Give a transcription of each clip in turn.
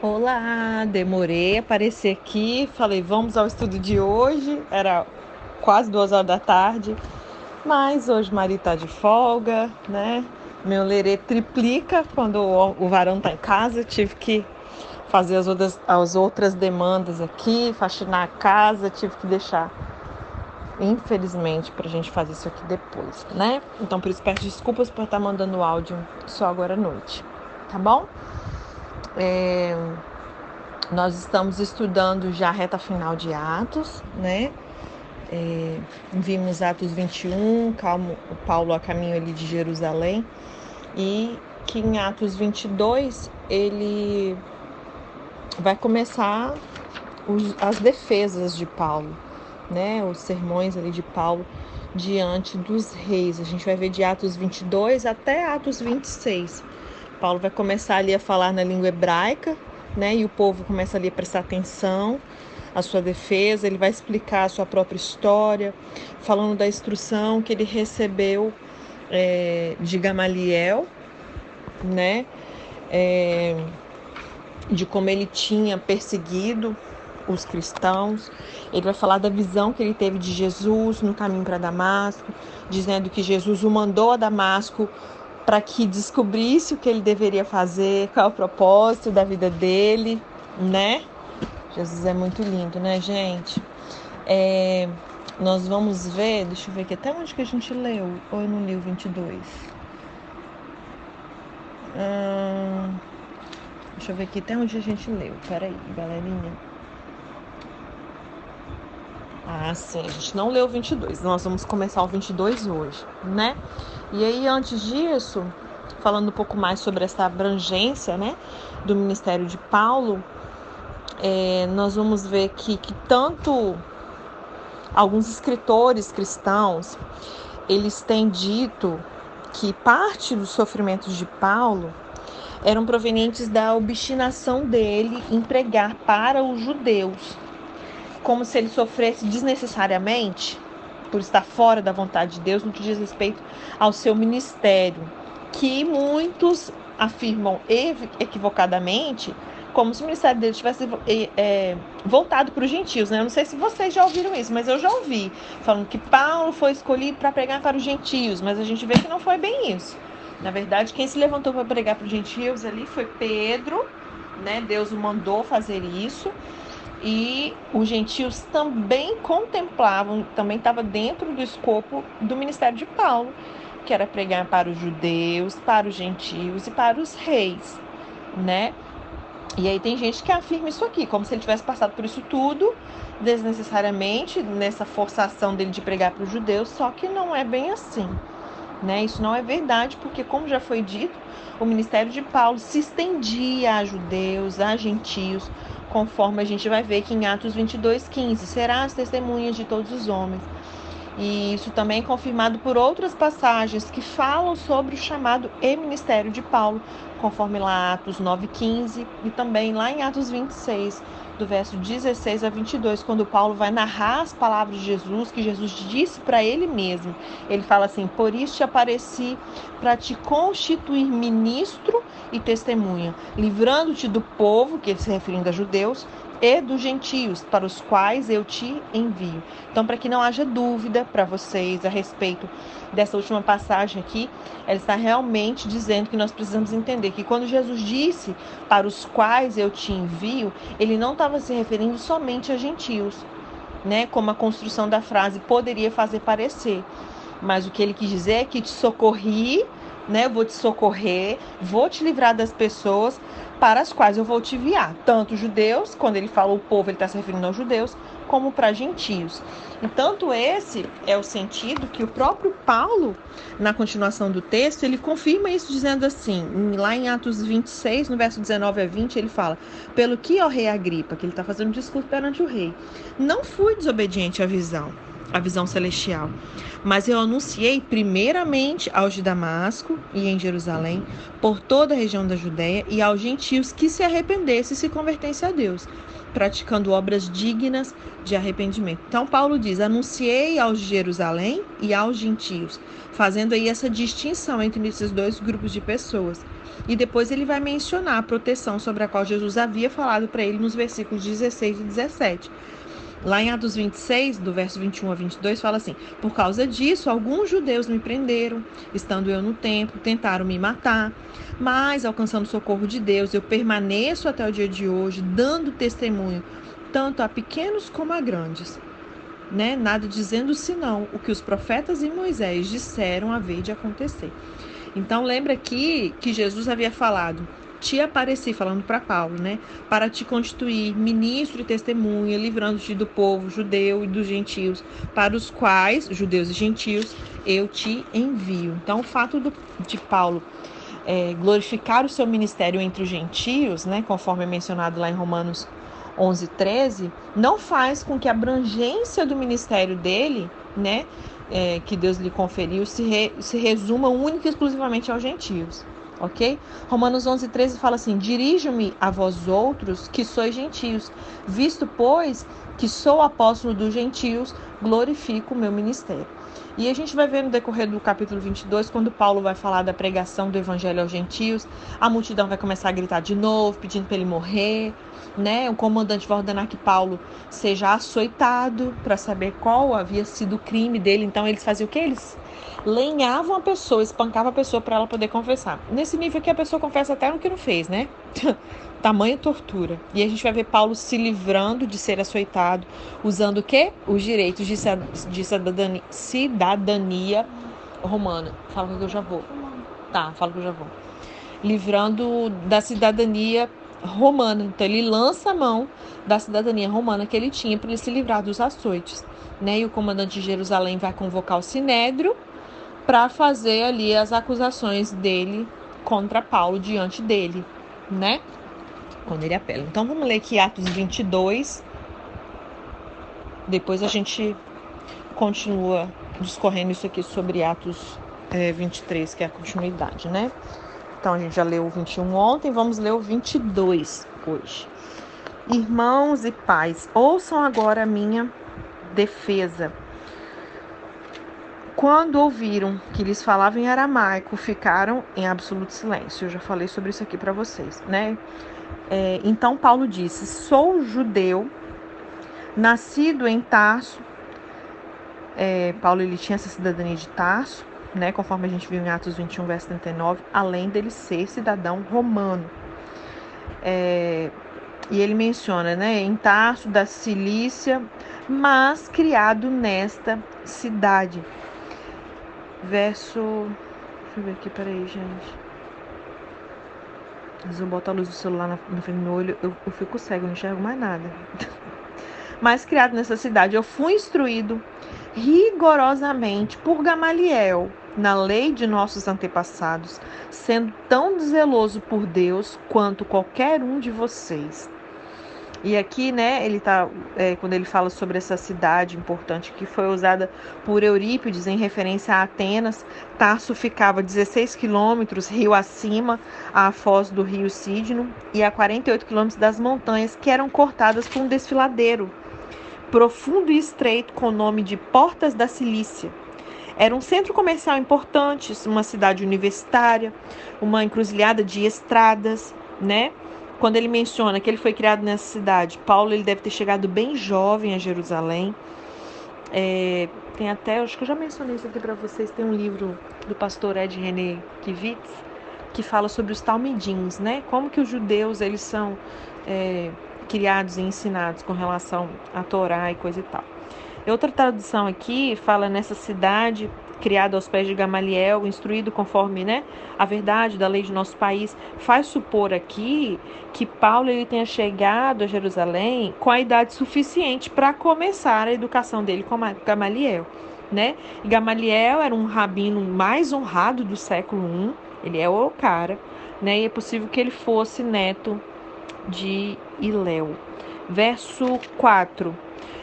Olá, demorei a aparecer aqui. Falei, vamos ao estudo de hoje. Era quase duas horas da tarde, mas hoje Maria tá de folga, né? Meu lerê triplica quando o varão tá em casa. Tive que fazer as outras, as outras demandas aqui, faxinar a casa, tive que deixar, infelizmente, pra gente fazer isso aqui depois, né? Então, por isso, peço desculpas por estar mandando áudio só agora à noite, tá bom? É, nós estamos estudando já a reta final de Atos, né? É, vimos Atos 21, calmo, Paulo a caminho ali de Jerusalém, e que em Atos 22 ele vai começar os, as defesas de Paulo, né? Os sermões ali de Paulo diante dos reis. A gente vai ver de Atos 22 até Atos 26 Paulo vai começar ali a falar na língua hebraica, né? E o povo começa ali a prestar atenção à sua defesa, ele vai explicar a sua própria história, falando da instrução que ele recebeu é, de Gamaliel, né? É, de como ele tinha perseguido os cristãos. Ele vai falar da visão que ele teve de Jesus no caminho para Damasco, dizendo que Jesus o mandou a Damasco para que descobrisse o que ele deveria fazer, qual é o propósito da vida dele, né? Jesus é muito lindo, né, gente? É, nós vamos ver, deixa eu ver aqui, até onde que a gente leu, ou eu não li o 22? Hum, deixa eu ver aqui até onde a gente leu, peraí, galerinha. Ah, sim, a gente não leu o 22, nós vamos começar o 22 hoje, né? E aí, antes disso, falando um pouco mais sobre essa abrangência, né, do ministério de Paulo, é, nós vamos ver que, que tanto alguns escritores cristãos, eles têm dito que parte dos sofrimentos de Paulo eram provenientes da obstinação dele em pregar para os judeus como se ele sofresse desnecessariamente por estar fora da vontade de Deus no que diz respeito ao seu ministério, que muitos afirmam equivocadamente como se o ministério dele tivesse é, voltado para os gentios. Né? Eu não sei se vocês já ouviram isso, mas eu já ouvi falando que Paulo foi escolhido para pregar para os gentios, mas a gente vê que não foi bem isso. Na verdade, quem se levantou para pregar para os gentios ali foi Pedro, né? Deus o mandou fazer isso e os gentios também contemplavam, também estava dentro do escopo do ministério de Paulo, que era pregar para os judeus, para os gentios e para os reis, né? E aí tem gente que afirma isso aqui, como se ele tivesse passado por isso tudo desnecessariamente nessa forçação dele de pregar para os judeus, só que não é bem assim. Né? Isso não é verdade, porque, como já foi dito, o ministério de Paulo se estendia a judeus, a gentios, conforme a gente vai ver que em Atos 22, 15, será as testemunhas de todos os homens. E isso também é confirmado por outras passagens que falam sobre o chamado e ministério de Paulo, conforme lá Atos 9:15 e também lá em Atos 26, do verso 16 a 22, quando Paulo vai narrar as palavras de Jesus, que Jesus disse para ele mesmo. Ele fala assim: Por isso te apareci para te constituir ministro e testemunha, livrando-te do povo, que ele se referindo a judeus, e dos gentios, para os quais eu te envio. Então, para que não haja dúvida para vocês a respeito dessa última passagem aqui, ela está realmente dizendo que nós precisamos entender que quando Jesus disse para os quais eu te envio, ele não estava se referindo somente a gentios, né? Como a construção da frase poderia fazer parecer. Mas o que ele quis dizer é que te socorri né? Eu vou te socorrer, vou te livrar das pessoas para as quais eu vou te enviar, tanto judeus, quando ele fala o povo, ele está se referindo aos judeus, como para gentios. E tanto esse é o sentido que o próprio Paulo, na continuação do texto, ele confirma isso dizendo assim, lá em Atos 26, no verso 19 a 20, ele fala: Pelo que, ó rei Agripa, que ele está fazendo um discurso perante o rei, não fui desobediente à visão a visão celestial. Mas eu anunciei primeiramente aos de Damasco e em Jerusalém, por toda a região da Judéia e aos gentios que se arrependessem e se convertessem a Deus, praticando obras dignas de arrependimento. Então Paulo diz: "Anunciei aos de Jerusalém e aos gentios", fazendo aí essa distinção entre esses dois grupos de pessoas. E depois ele vai mencionar a proteção sobre a qual Jesus havia falado para ele nos versículos 16 e 17. Lá em Atos 26, do verso 21 a 22, fala assim: Por causa disso, alguns judeus me prenderam, estando eu no templo, tentaram me matar, mas alcançando o socorro de Deus, eu permaneço até o dia de hoje, dando testemunho, tanto a pequenos como a grandes. Né? Nada dizendo senão o que os profetas e Moisés disseram haver de acontecer. Então lembra aqui que Jesus havia falado: te apareci, falando para Paulo, né? Para te constituir ministro e testemunha, livrando-te do povo judeu e dos gentios, para os quais, judeus e gentios, eu te envio. Então, o fato do, de Paulo é, glorificar o seu ministério entre os gentios, né? Conforme é mencionado lá em Romanos 11, 13, não faz com que a abrangência do ministério dele, né? É, que Deus lhe conferiu, se, re, se resuma única e exclusivamente aos gentios ok? Romanos 11, 13 fala assim: Dirijo-me a vós outros que sois gentios, visto, pois, que sou apóstolo dos gentios, glorifico o meu ministério. E a gente vai ver no decorrer do capítulo 22, quando Paulo vai falar da pregação do evangelho aos gentios, a multidão vai começar a gritar de novo, pedindo para ele morrer, né? O comandante vai ordenar que Paulo seja açoitado para saber qual havia sido o crime dele. Então eles faziam o que? Eles lenhavam a pessoa, espancavam a pessoa para ela poder confessar. Nesse nível que a pessoa confessa até no que não fez, né? Tamanha tortura. E a gente vai ver Paulo se livrando de ser açoitado, usando o quê? Os direitos de, de cidadania, cidadania romana. Fala que eu já vou. Tá, fala que eu já vou. Livrando da cidadania romana. Então ele lança a mão da cidadania romana que ele tinha para ele se livrar dos açoites. Né? E o comandante de Jerusalém vai convocar o sinédrio para fazer ali as acusações dele contra Paulo diante dele, né? Quando ele apela. Então vamos ler aqui Atos 22. Depois a gente continua discorrendo isso aqui sobre Atos é, 23, que é a continuidade, né? Então a gente já leu o 21 ontem, vamos ler o 22 hoje. Irmãos e pais, ouçam agora a minha defesa quando ouviram que lhes falavam em aramaico, ficaram em absoluto silêncio. Eu já falei sobre isso aqui para vocês, né? É, então Paulo disse: Sou judeu, nascido em Tarso. É, Paulo ele tinha essa cidadania de Tarso, né? Conforme a gente viu em Atos 21, verso 39, além dele ser cidadão romano. É, e ele menciona, né? Em Tarso da Cilícia, mas criado nesta cidade verso. Deixa eu ver aqui, peraí, gente. Às eu boto a luz do celular na frente do meu olho, eu, eu fico cego, não enxergo mais nada. Mas criado nessa cidade, eu fui instruído rigorosamente por Gamaliel na lei de nossos antepassados, sendo tão zeloso por Deus quanto qualquer um de vocês. E aqui, né, ele tá, é, quando ele fala sobre essa cidade importante que foi usada por Eurípides em referência a Atenas, Tarso ficava 16 quilômetros rio acima, à foz do rio Sídno, e a 48 quilômetros das montanhas que eram cortadas por um desfiladeiro profundo e estreito com o nome de Portas da Cilícia. Era um centro comercial importante, uma cidade universitária, uma encruzilhada de estradas, né? Quando ele menciona que ele foi criado nessa cidade, Paulo ele deve ter chegado bem jovem a Jerusalém. É, tem até, acho que eu já mencionei isso aqui para vocês, tem um livro do pastor Ed René Kivitz que fala sobre os talmidins, né? Como que os judeus eles são é, criados e ensinados com relação à Torá e coisa e tal. Outra tradução aqui fala nessa cidade criado aos pés de Gamaliel, instruído conforme né, a verdade da lei de nosso país, faz supor aqui que Paulo ele tenha chegado a Jerusalém com a idade suficiente para começar a educação dele com Gamaliel. Né? E Gamaliel era um rabino mais honrado do século I, ele é o cara, né? e é possível que ele fosse neto de Iléu. Verso 4.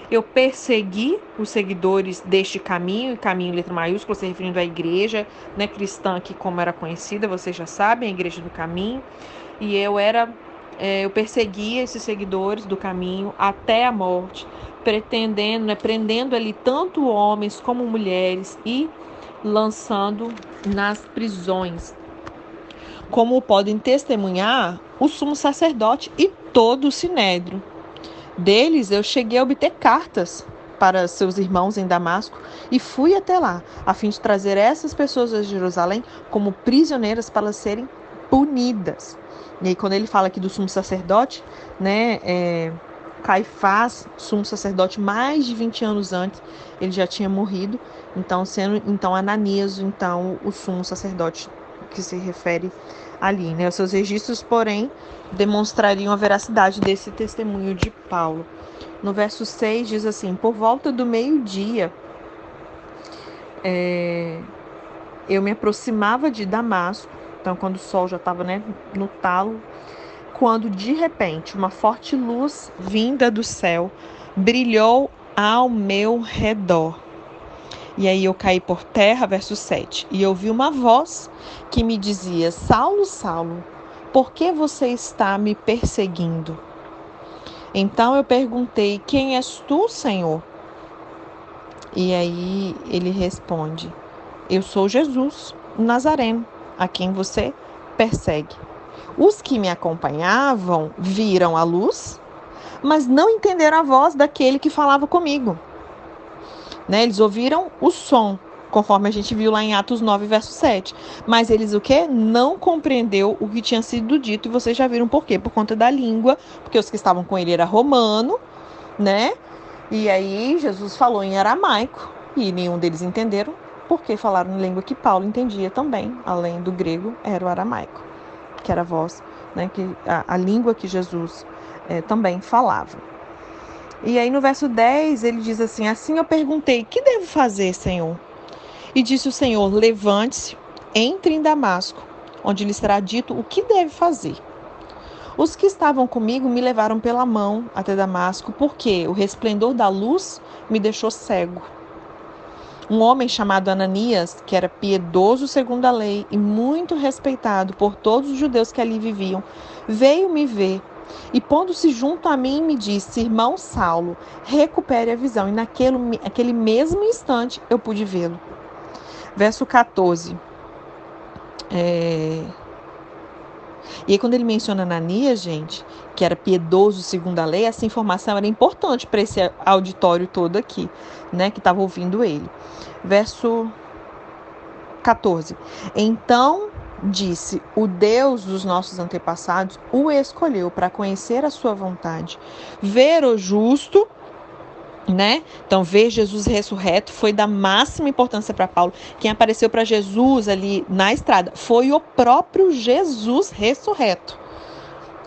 Eu persegui os seguidores deste caminho, e caminho letra maiúscula, se referindo à igreja né, cristã, que como era conhecida, vocês já sabem, a igreja do caminho. E eu era, é, eu perseguia esses seguidores do caminho até a morte, pretendendo, né, prendendo ali tanto homens como mulheres e lançando nas prisões. Como podem testemunhar o sumo sacerdote e todo o sinédrio. Deles eu cheguei a obter cartas para seus irmãos em Damasco e fui até lá, a fim de trazer essas pessoas a Jerusalém como prisioneiras para serem punidas. E aí, quando ele fala aqui do sumo sacerdote, né, é, Caifás, sumo sacerdote, mais de 20 anos antes, ele já tinha morrido, então sendo então Ananias, então o sumo sacerdote que se refere ali, né? Os seus registros, porém, demonstrariam a veracidade desse testemunho de Paulo. No verso 6 diz assim: Por volta do meio-dia, é, eu me aproximava de Damasco, então quando o sol já estava né, no talo, quando de repente uma forte luz vinda do céu brilhou ao meu redor. E aí eu caí por terra, verso 7. E ouvi uma voz que me dizia: Saulo, Saulo, por que você está me perseguindo? Então eu perguntei: Quem és tu, Senhor? E aí ele responde: Eu sou Jesus, o Nazareno, a quem você persegue. Os que me acompanhavam viram a luz, mas não entenderam a voz daquele que falava comigo. Né? Eles ouviram o som, conforme a gente viu lá em Atos 9, verso 7. Mas eles o que? Não compreendeu o que tinha sido dito, e vocês já viram por quê? Por conta da língua, porque os que estavam com ele era romano, né? E aí Jesus falou em aramaico, e nenhum deles entenderam, porque falaram em língua que Paulo entendia também, além do grego, era o aramaico, que era a voz, né? Que, a, a língua que Jesus é, também falava. E aí no verso 10 ele diz assim: Assim eu perguntei: Que devo fazer, Senhor? E disse o Senhor: Levante-se, entre em Damasco, onde lhe será dito o que deve fazer. Os que estavam comigo me levaram pela mão até Damasco, porque o resplendor da luz me deixou cego. Um homem chamado Ananias, que era piedoso segundo a lei e muito respeitado por todos os judeus que ali viviam, veio me ver e pondo-se junto a mim, me disse: Irmão Saulo, recupere a visão. E naquele aquele mesmo instante eu pude vê-lo. Verso 14. É... E aí, quando ele menciona Ananias, gente, que era piedoso segundo a lei, essa informação era importante para esse auditório todo aqui, né, que estava ouvindo ele. Verso 14. Então disse: O Deus dos nossos antepassados o escolheu para conhecer a sua vontade, ver o justo, né? Então, ver Jesus ressurreto foi da máxima importância para Paulo. Quem apareceu para Jesus ali na estrada foi o próprio Jesus ressurreto.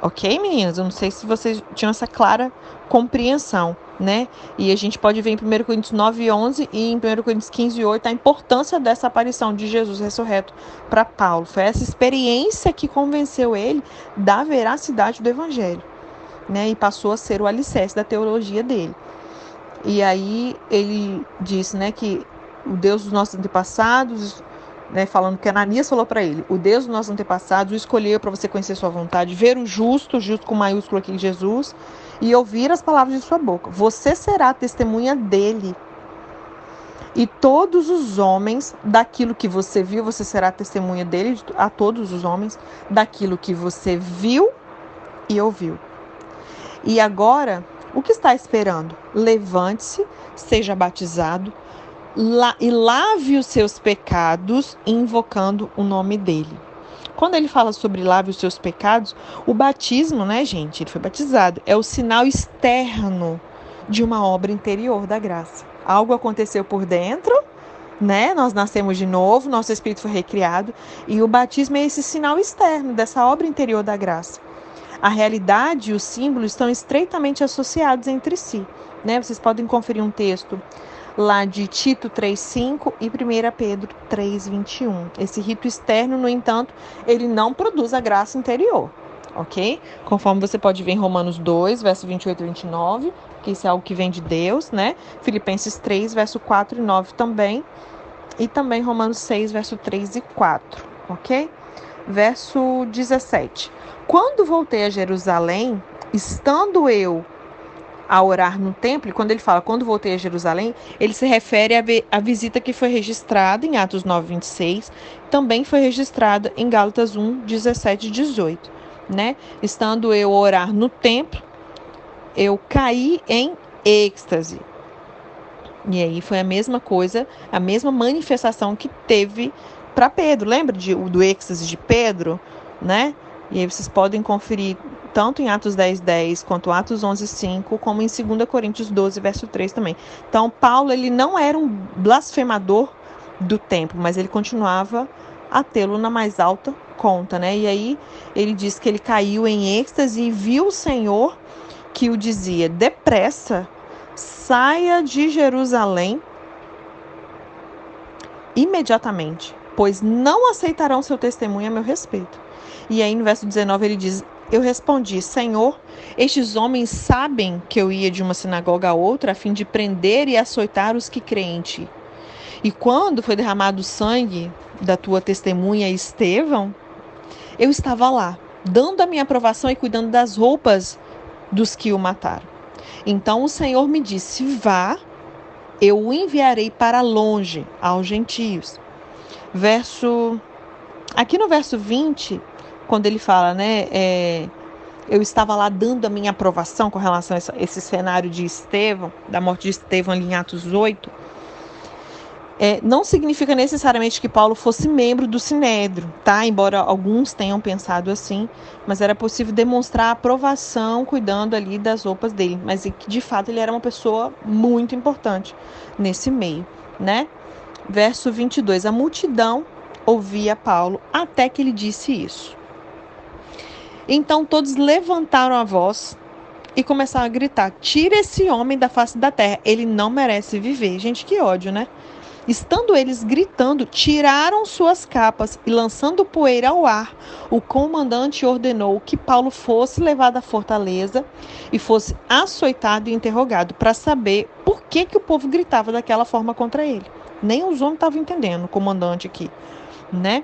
Ok, meninas? Eu não sei se vocês tinham essa clara compreensão né? E a gente pode ver em 1 Coríntios 9, 11 e em 1 Coríntios 15, 8 a importância dessa aparição de Jesus ressurreto para Paulo. Foi essa experiência que convenceu ele da veracidade do evangelho, né? E passou a ser o alicerce da teologia dele. E aí ele disse, né, que o Deus dos nossos antepassados, né, falando que Ananias falou para ele: O Deus dos nossos antepassados o escolheu para você conhecer sua vontade, ver o justo, justo com maiúsculo aqui, Jesus, e ouvir as palavras de sua boca. Você será testemunha dele. E todos os homens, daquilo que você viu, você será testemunha dele, a todos os homens, daquilo que você viu e ouviu. E agora, o que está esperando? Levante-se, seja batizado e lave os seus pecados, invocando o nome dele. Quando ele fala sobre lave os seus pecados, o batismo, né, gente? Ele foi batizado. É o sinal externo de uma obra interior da graça. Algo aconteceu por dentro, né? Nós nascemos de novo, nosso espírito foi recriado, e o batismo é esse sinal externo dessa obra interior da graça. A realidade e o símbolo estão estreitamente associados entre si. Né? Vocês podem conferir um texto lá de Tito 3:5 e 1 Pedro 3:21. Esse rito externo, no entanto, ele não produz a graça interior. ok? Conforme você pode ver em Romanos 2, verso 28 e 29, que isso é algo que vem de Deus, né? Filipenses 3, verso 4 e 9 também. E também Romanos 6, verso 3 e 4, ok? Verso 17. Quando voltei a Jerusalém, estando eu a orar no templo, e quando ele fala quando voltei a Jerusalém, ele se refere à, visita que foi registrada em Atos 9, 26, também foi registrada em Gálatas 1, 17 e 18. Né? Estando eu a orar no templo, eu caí em êxtase. E aí foi a mesma coisa, a mesma manifestação que teve para Pedro. Lembra de, do êxtase de Pedro, né? E aí vocês podem conferir tanto em Atos 10, 10 quanto Atos 11, 5, como em 2 Coríntios 12, verso 3 também. Então, Paulo, ele não era um blasfemador do templo, mas ele continuava a tê-lo na mais alta conta, né? E aí ele diz que ele caiu em êxtase e viu o Senhor que o dizia: depressa, saia de Jerusalém imediatamente, pois não aceitarão seu testemunho a meu respeito. E aí no verso 19 ele diz: Eu respondi, Senhor, estes homens sabem que eu ia de uma sinagoga a outra a fim de prender e açoitar os que creem. E quando foi derramado o sangue da tua testemunha Estevão, eu estava lá, dando a minha aprovação e cuidando das roupas dos que o mataram. Então o Senhor me disse: Vá, eu o enviarei para longe aos gentios. Verso. Aqui no verso 20, quando ele fala, né? É, eu estava lá dando a minha aprovação com relação a esse cenário de Estevão, da morte de Estevão ali em Atos 8. É, não significa necessariamente que Paulo fosse membro do Sinédrio, tá? Embora alguns tenham pensado assim, mas era possível demonstrar aprovação cuidando ali das roupas dele, mas de fato ele era uma pessoa muito importante nesse meio, né? Verso 22: A multidão ouvia Paulo até que ele disse isso. Então todos levantaram a voz e começaram a gritar: Tira esse homem da face da terra, ele não merece viver. Gente, que ódio, né? Estando eles gritando, tiraram suas capas e, lançando poeira ao ar, o comandante ordenou que Paulo fosse levado à fortaleza e fosse açoitado e interrogado para saber por que, que o povo gritava daquela forma contra ele. Nem os homens estavam entendendo, o comandante aqui, né?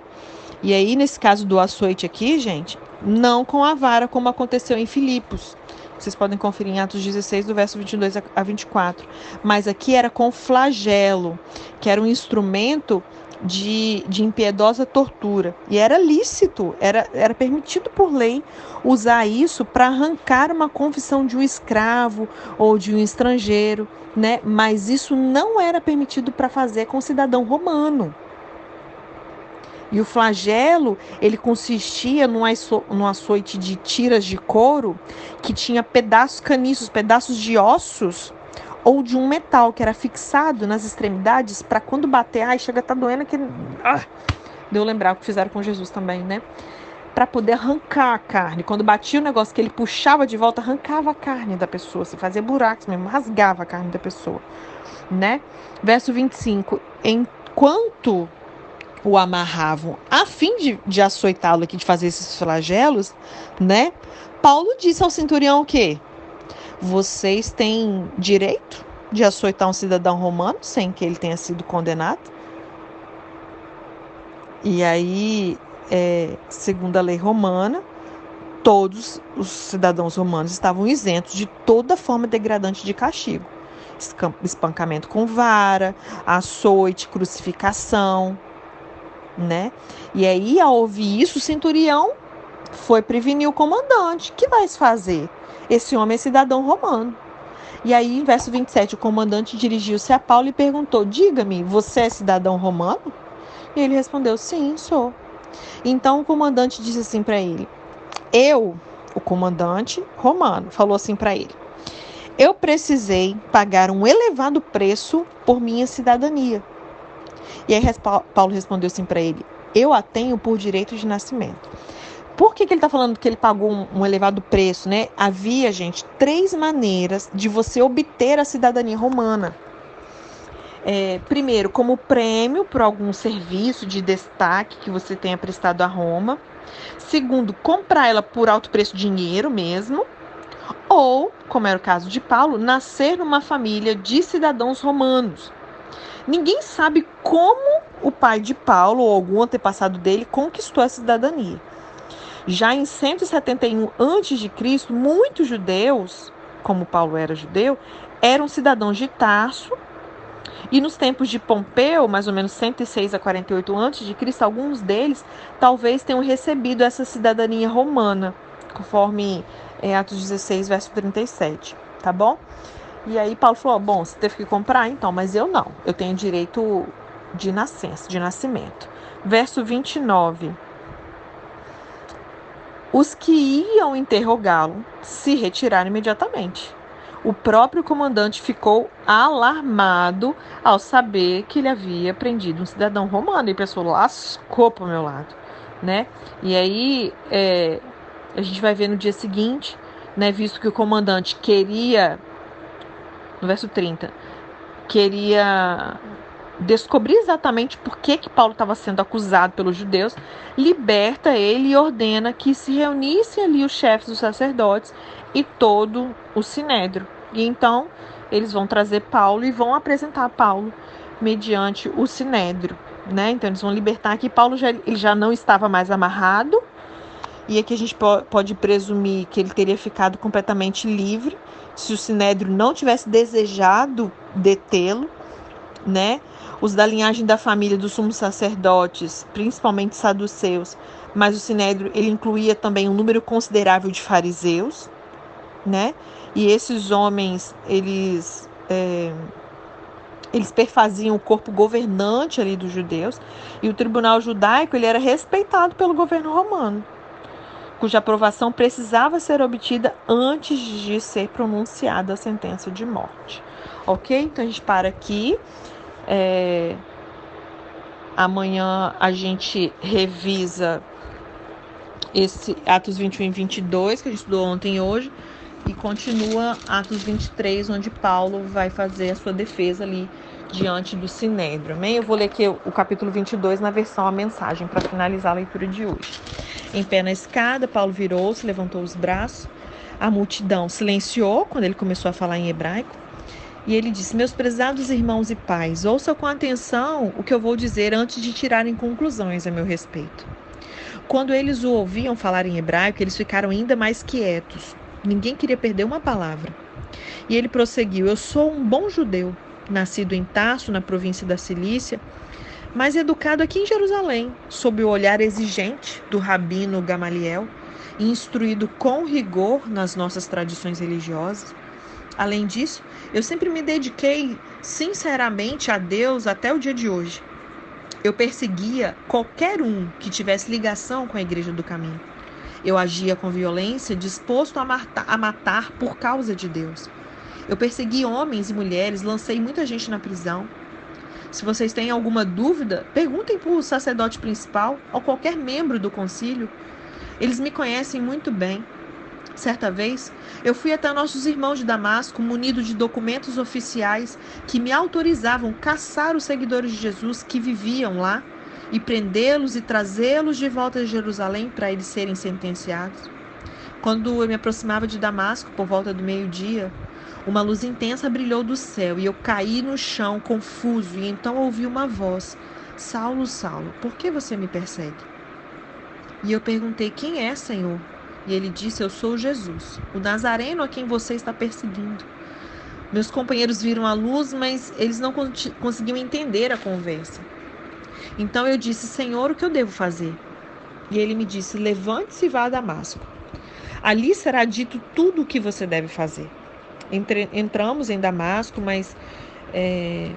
E aí, nesse caso do açoite aqui, gente, não com a vara, como aconteceu em Filipos. Vocês podem conferir em Atos 16, do verso 22 a 24. Mas aqui era com flagelo, que era um instrumento de, de impiedosa tortura. E era lícito, era, era permitido por lei usar isso para arrancar uma confissão de um escravo ou de um estrangeiro, né? Mas isso não era permitido para fazer com cidadão romano. E o flagelo, ele consistia num, aço, num açoite de tiras de couro que tinha pedaços caniços, pedaços de ossos ou de um metal que era fixado nas extremidades para quando bater, ai, chega tá doendo que ah, deu lembrar o que fizeram com Jesus também, né? Para poder arrancar a carne. Quando batia o negócio que ele puxava de volta, arrancava a carne da pessoa, se fazia buracos mesmo, rasgava a carne da pessoa, né? Verso 25. Enquanto o amarravam a fim de, de açoitá-lo aqui, de fazer esses flagelos, né? Paulo disse ao centurião o quê? Vocês têm direito de açoitar um cidadão romano sem que ele tenha sido condenado? E aí, é, segundo a lei romana, todos os cidadãos romanos estavam isentos de toda forma degradante de castigo. Espancamento com vara, açoite, crucificação, né? E aí, ao ouvir isso, o centurião foi prevenir o comandante. que vai fazer? Esse homem é cidadão romano. E aí, em verso 27, o comandante dirigiu-se a Paulo e perguntou: Diga-me, você é cidadão romano? E ele respondeu: Sim, sou. Então o comandante disse assim para ele: Eu, o comandante romano, falou assim para ele: Eu precisei pagar um elevado preço por minha cidadania e aí Paulo respondeu assim para ele: Eu a tenho por direito de nascimento. Por que, que ele está falando que ele pagou um, um, elevado preço, né? Havia, gente, três maneiras de você obter a cidadania romana. É, primeiro, como prêmio por algum serviço de destaque que você tenha prestado a Roma. Segundo, comprar ela por alto preço dinheiro mesmo. Ou, como era o caso de Paulo, nascer numa família de cidadãos romanos. Ninguém sabe como o pai de Paulo ou algum antepassado dele conquistou a cidadania. Já em 171 a.C., muitos judeus, como Paulo era judeu, eram cidadãos de Tarso. E nos tempos de Pompeu, mais ou menos 106 a 48 a.C., alguns deles talvez tenham recebido essa cidadania romana, conforme é, Atos 16, verso 37, tá bom? E aí Paulo falou: bom, você teve que comprar, então, mas eu não. Eu tenho direito de nascença, de nascimento. Verso 29. Os que iam interrogá-lo se retiraram imediatamente. O próprio comandante ficou alarmado ao saber que ele havia prendido um cidadão romano e pensou, lascou para o meu lado, né? E aí é, a gente vai ver no dia seguinte, né, visto que o comandante queria, no verso 30, queria descobrir exatamente por que, que Paulo estava sendo acusado pelos judeus, liberta ele e ordena que se reunissem ali os chefes dos sacerdotes e todo o sinédrio. E então eles vão trazer Paulo e vão apresentar Paulo mediante o sinédrio, né? Então eles vão libertar que Paulo já, ele já não estava mais amarrado e aqui a gente pode presumir que ele teria ficado completamente livre se o sinédrio não tivesse desejado detê-lo, né? Os da linhagem da família dos sumos sacerdotes, principalmente saduceus, mas o sinédrio ele incluía também um número considerável de fariseus, né? E esses homens eles é, eles perfaziam o corpo governante ali dos judeus e o tribunal judaico ele era respeitado pelo governo romano cuja aprovação precisava ser obtida antes de ser pronunciada a sentença de morte. Ok? Então a gente para aqui. É... Amanhã a gente revisa esse Atos 21 e 22 que a gente estudou ontem e hoje e continua Atos 23, onde Paulo vai fazer a sua defesa ali diante do Sinédrio. Amém? Eu vou ler aqui o capítulo 22 na versão a mensagem para finalizar a leitura de hoje. Em pé na escada, Paulo virou-se, levantou os braços. A multidão silenciou quando ele começou a falar em hebraico. E ele disse: Meus prezados irmãos e pais, ouçam com atenção o que eu vou dizer antes de tirarem conclusões a meu respeito. Quando eles o ouviam falar em hebraico, eles ficaram ainda mais quietos. Ninguém queria perder uma palavra. E ele prosseguiu: Eu sou um bom judeu nascido em Tarso, na província da Cilícia, mas educado aqui em Jerusalém, sob o olhar exigente do rabino Gamaliel e instruído com rigor nas nossas tradições religiosas. Além disso, eu sempre me dediquei sinceramente a Deus até o dia de hoje. Eu perseguia qualquer um que tivesse ligação com a Igreja do Caminho. Eu agia com violência, disposto a matar, a matar por causa de Deus. Eu persegui homens e mulheres, lancei muita gente na prisão. Se vocês têm alguma dúvida, perguntem para o sacerdote principal ou qualquer membro do concílio. Eles me conhecem muito bem. Certa vez, eu fui até nossos irmãos de Damasco, munido de documentos oficiais que me autorizavam caçar os seguidores de Jesus que viviam lá e prendê-los e trazê-los de volta a Jerusalém para eles serem sentenciados. Quando eu me aproximava de Damasco por volta do meio-dia, uma luz intensa brilhou do céu e eu caí no chão confuso e então ouvi uma voz: Saulo, Saulo, por que você me persegue? E eu perguntei: Quem é, Senhor? E ele disse: Eu sou Jesus, o Nazareno a quem você está perseguindo. Meus companheiros viram a luz, mas eles não conseguiam entender a conversa. Então eu disse: Senhor, o que eu devo fazer? E ele me disse: Levante-se e vá a Damasco. Ali será dito tudo o que você deve fazer. Entre, entramos em Damasco, mas é,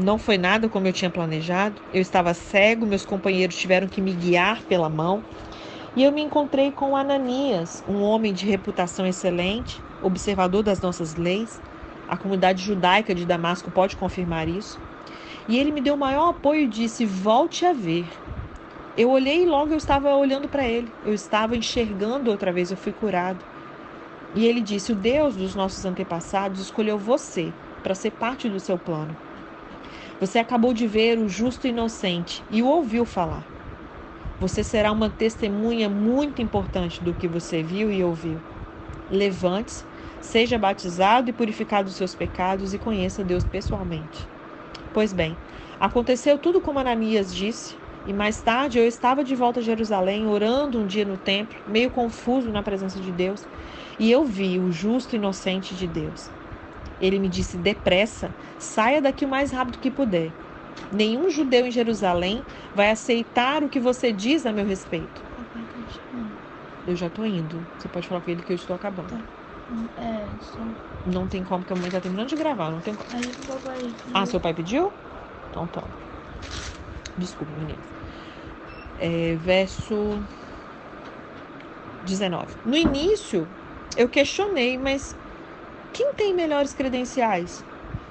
não foi nada como eu tinha planejado. Eu estava cego, meus companheiros tiveram que me guiar pela mão. E eu me encontrei com Ananias, um homem de reputação excelente, observador das nossas leis. A comunidade judaica de Damasco pode confirmar isso. E ele me deu o maior apoio e disse: Volte a ver. Eu olhei e logo eu estava olhando para ele. Eu estava enxergando outra vez, eu fui curado. E ele disse: O Deus dos nossos antepassados escolheu você para ser parte do seu plano. Você acabou de ver o justo inocente e o ouviu falar. Você será uma testemunha muito importante do que você viu e ouviu. Levante-se, seja batizado e purificado dos seus pecados e conheça Deus pessoalmente. Pois bem, aconteceu tudo como Ananias disse, e mais tarde eu estava de volta a Jerusalém, orando um dia no templo, meio confuso na presença de Deus, e eu vi o justo e inocente de Deus. Ele me disse: depressa, saia daqui o mais rápido que puder. Nenhum judeu em Jerusalém vai aceitar o que você diz a meu respeito. Eu já estou indo. Você pode falar com ele que eu estou acabando. Tá. É, só. Não tem como, porque a mãe está terminando de gravar. Não tem como. Aí o papai. Ah, seu pai pediu? Então tá. Desculpa, menina. É, verso 19. No início, eu questionei, mas quem tem melhores credenciais?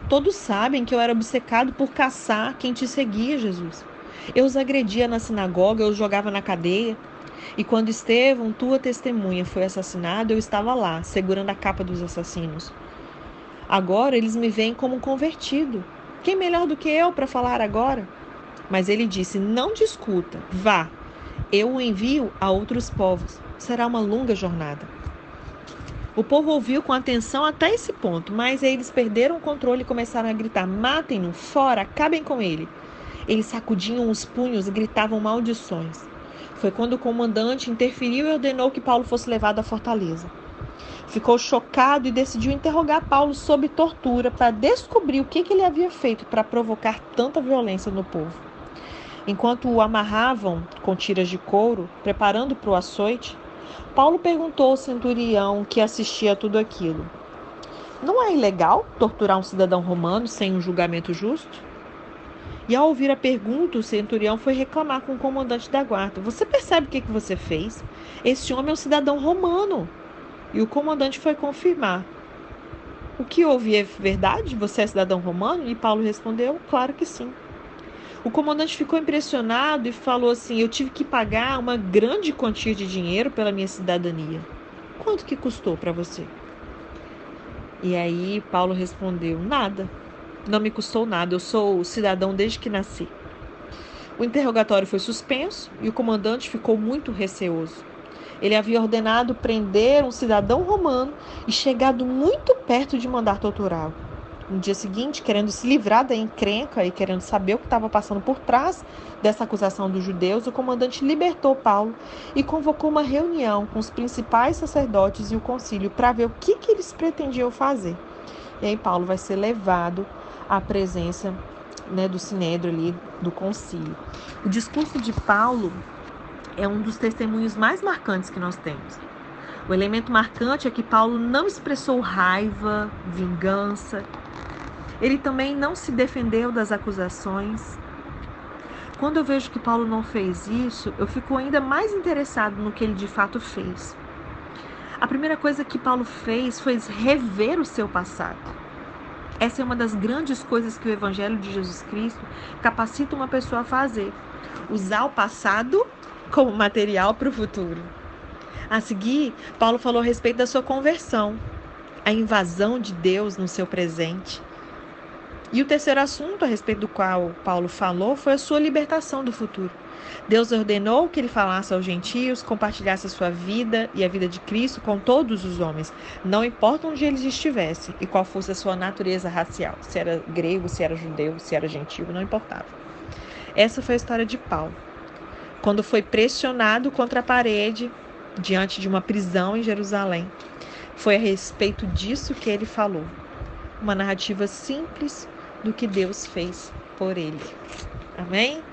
Todos sabem que eu era obcecado por caçar quem te seguia, Jesus. Eu os agredia na sinagoga, eu os jogava na cadeia. E quando Estevão, tua testemunha, foi assassinado, eu estava lá, segurando a capa dos assassinos. Agora eles me veem como convertido. Quem melhor do que eu para falar agora? Mas ele disse: Não discuta, vá. Eu o envio a outros povos. Será uma longa jornada. O povo ouviu com atenção até esse ponto, mas eles perderam o controle e começaram a gritar: Matem-no, fora, acabem com ele. Eles sacudiam os punhos e gritavam maldições. Foi quando o comandante interferiu e ordenou que Paulo fosse levado à fortaleza. Ficou chocado e decidiu interrogar Paulo sob tortura para descobrir o que, que ele havia feito para provocar tanta violência no povo. Enquanto o amarravam com tiras de couro, preparando para o açoite, Paulo perguntou ao centurião que assistia a tudo aquilo: Não é ilegal torturar um cidadão romano sem um julgamento justo? E ao ouvir a pergunta, o centurião foi reclamar com o comandante da guarda: Você percebe o que, que você fez? Esse homem é um cidadão romano. E o comandante foi confirmar: O que houve é verdade? Você é cidadão romano? E Paulo respondeu: Claro que sim. O comandante ficou impressionado e falou assim: Eu tive que pagar uma grande quantia de dinheiro pela minha cidadania. Quanto que custou para você? E aí Paulo respondeu: Nada. Não me custou nada. Eu sou cidadão desde que nasci. O interrogatório foi suspenso e o comandante ficou muito receoso. Ele havia ordenado prender um cidadão romano e chegado muito perto de mandar torturá-lo. No dia seguinte, querendo se livrar da encrenca e querendo saber o que estava passando por trás dessa acusação dos judeus, o comandante libertou Paulo e convocou uma reunião com os principais sacerdotes e o concílio para ver o que, que eles pretendiam fazer. E aí Paulo vai ser levado à presença né, do sinédrio ali, do concílio. O discurso de Paulo é um dos testemunhos mais marcantes que nós temos. O elemento marcante é que Paulo não expressou raiva, vingança, ele também não se defendeu das acusações. Quando eu vejo que Paulo não fez isso, eu fico ainda mais interessado no que ele de fato fez. A primeira coisa que Paulo fez foi rever o seu passado. Essa é uma das grandes coisas que o Evangelho de Jesus Cristo capacita uma pessoa a fazer: usar o passado como material para o futuro. A seguir, Paulo falou a respeito da sua conversão, a invasão de Deus no seu presente, e o terceiro assunto a respeito do qual Paulo falou foi a sua libertação do futuro. Deus ordenou que ele falasse aos gentios, compartilhasse a sua vida e a vida de Cristo com todos os homens, não importa onde eles estivessem e qual fosse a sua natureza racial, se era grego, se era judeu, se era gentio, não importava. Essa foi a história de Paulo. Quando foi pressionado contra a parede diante de uma prisão em Jerusalém, foi a respeito disso que ele falou. Uma narrativa simples do que Deus fez por ele. Amém?